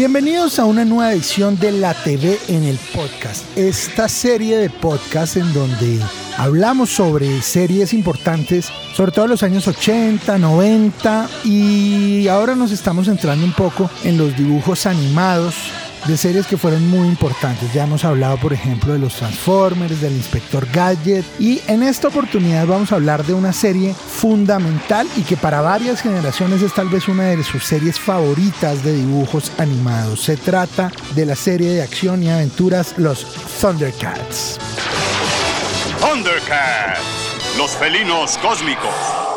Bienvenidos a una nueva edición de La TV en el podcast. Esta serie de podcast en donde hablamos sobre series importantes, sobre todo en los años 80, 90 y ahora nos estamos centrando un poco en los dibujos animados de series que fueron muy importantes. Ya hemos hablado, por ejemplo, de los Transformers, del Inspector Gadget y en esta oportunidad vamos a hablar de una serie fundamental y que para varias generaciones es tal vez una de sus series favoritas de dibujos animados. Se trata de la serie de acción y aventuras Los Thundercats. Thundercats, los felinos cósmicos.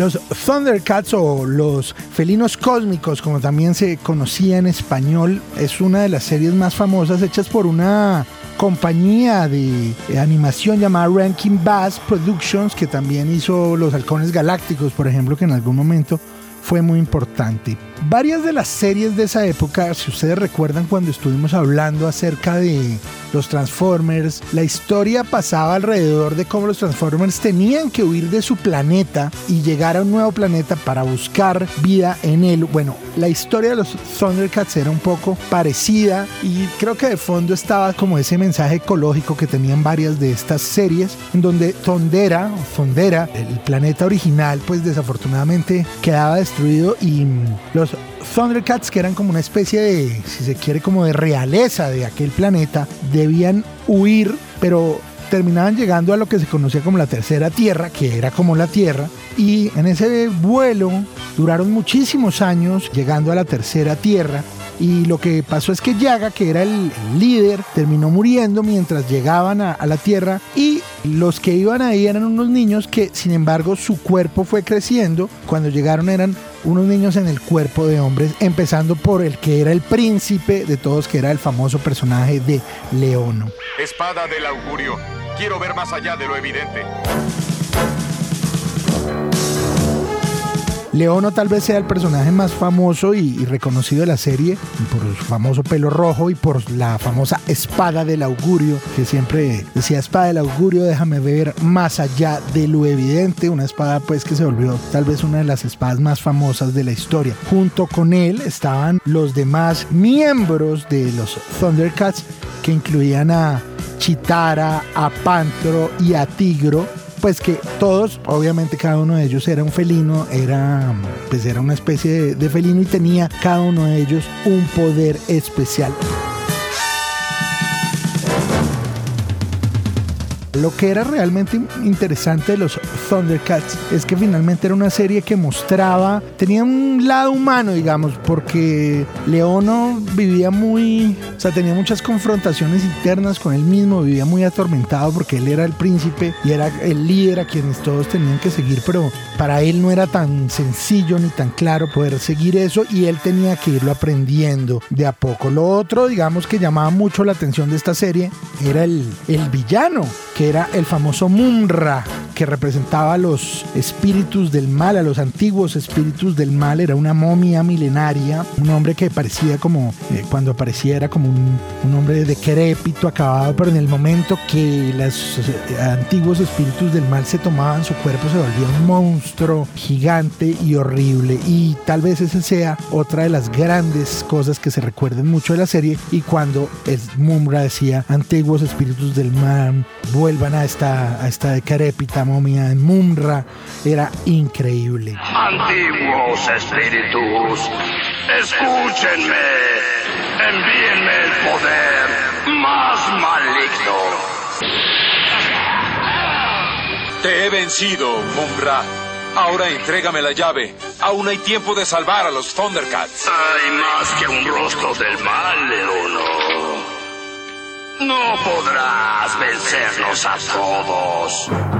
Los Thundercats o los felinos cósmicos, como también se conocía en español, es una de las series más famosas hechas por una compañía de animación llamada Rankin Bass Productions, que también hizo Los Halcones Galácticos, por ejemplo, que en algún momento fue muy importante. Varias de las series de esa época, si ustedes recuerdan cuando estuvimos hablando acerca de los Transformers, la historia pasaba alrededor de cómo los Transformers tenían que huir de su planeta y llegar a un nuevo planeta para buscar vida en él. Bueno, la historia de los Thundercats era un poco parecida y creo que de fondo estaba como ese mensaje ecológico que tenían varias de estas series, en donde Thundera, Thundera, el planeta original, pues desafortunadamente quedaba destruido y los Thundercats, que eran como una especie de, si se quiere, como de realeza de aquel planeta, debían huir, pero terminaban llegando a lo que se conocía como la tercera tierra, que era como la tierra, y en ese vuelo duraron muchísimos años llegando a la tercera tierra. Y lo que pasó es que Yaga, que era el líder, terminó muriendo mientras llegaban a, a la Tierra y los que iban ahí eran unos niños que, sin embargo, su cuerpo fue creciendo. Cuando llegaron eran unos niños en el cuerpo de hombres, empezando por el que era el príncipe de todos, que era el famoso personaje de Leono. Espada del augurio. Quiero ver más allá de lo evidente. Leono tal vez sea el personaje más famoso y, reconocido de la serie por su famoso pelo rojo y por la famosa espada del augurio, que siempre decía espada del augurio, déjame ver más allá de lo evidente, una espada pues que se volvió tal vez una de las espadas más famosas de la historia. Junto con él estaban los demás miembros de los Thundercats que incluían a Chitara, a Pantro y a Tigro, pues que todos, obviamente cada uno de ellos era un felino, era, pues era una especie de, de felino y tenía cada uno de ellos un poder especial. Lo que era realmente interesante de los Thundercats es que finalmente era una serie que mostraba, tenía un lado humano, digamos, porque Leono vivía muy, o sea, tenía muchas confrontaciones internas con él mismo, vivía muy atormentado porque él era el príncipe y era el líder a quienes todos tenían que seguir, pero para él no era tan sencillo ni tan claro poder seguir eso y él tenía que irlo aprendiendo de a poco. Lo otro, digamos, que llamaba mucho la atención de esta serie era el, el villano, que era el famoso Mumra, que representaba a los espíritus del mal, a los antiguos espíritus del mal. Era una momia milenaria, un hombre que parecía como, eh, cuando aparecía era como un, un, hombre decrépito, acabado, pero en el momento que los eh, antiguos espíritus del mal se tomaban su cuerpo, se volvía un monstruo gigante y horrible. Y tal vez esa sea otra de las grandes cosas que se recuerden mucho de la serie. Y cuando el Mumra decía, antiguos espíritus del mal, vuelvan a esta, a esta decrépita momia en Mumra, era increíble. Antiguos espíritus, escúchenme, envíenme el poder más maligno. Te he vencido, Mumra. Ahora entrégame la llave. Aún hay tiempo de salvar a los Thundercats. Hay más que un rostro del mal, Leono. No podrás vencernos a todos.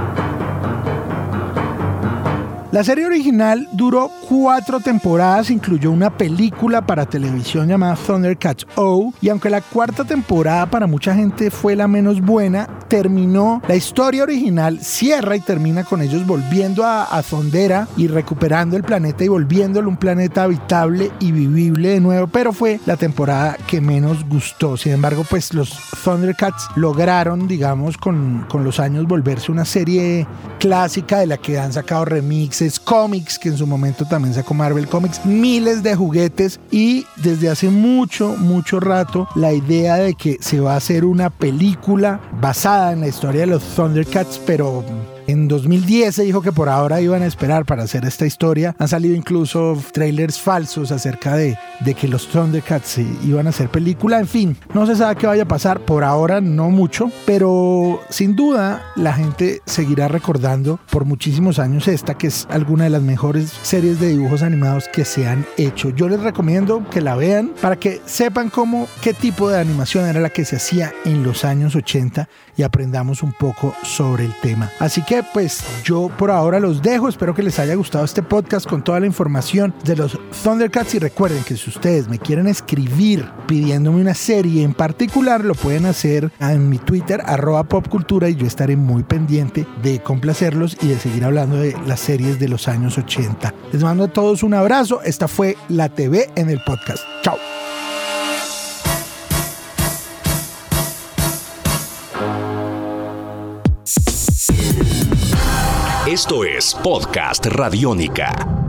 La serie original duró cuatro temporadas, incluyó una película para televisión llamada Thundercats O, y aunque la cuarta temporada para mucha gente fue la menos buena, terminó, la historia original cierra y termina con ellos volviendo a, a y recuperando el planeta y volviéndolo un planeta habitable y vivible de nuevo, pero fue la temporada que menos gustó. Sin embargo, pues los Thundercats lograron, digamos, con, con los años volverse una serie clásica de la que han sacado cómics, que en su momento también sacó Marvel Comics, miles de juguetes y desde hace mucho, mucho rato la idea de que se va a hacer una película basada en la historia de los Thundercats, pero en 2010 se dijo que por ahora iban a esperar para hacer esta historia. Han salido incluso trailers falsos acerca de, de que los Thundercats iban a hacer película. En fin, no se sabe qué vaya a pasar. Por ahora no mucho, pero sin duda la gente seguirá recordando por muchísimos años esta, que es alguna de las mejores series de dibujos animados que se han hecho. Yo les recomiendo que la vean para que sepan cómo, qué tipo de animación era la que se hacía en los años 80 y aprendamos un poco sobre el tema. Así que pues yo por ahora los dejo. Espero que les haya gustado este podcast con toda la información de los Thundercats. Y recuerden que si ustedes me quieren escribir pidiéndome una serie en particular, lo pueden hacer en mi Twitter, arroba popcultura, y yo estaré muy pendiente de complacerlos y de seguir hablando de las series de los años 80. Les mando a todos un abrazo. Esta fue la TV en el podcast. Chao. Esto es Podcast Radiónica.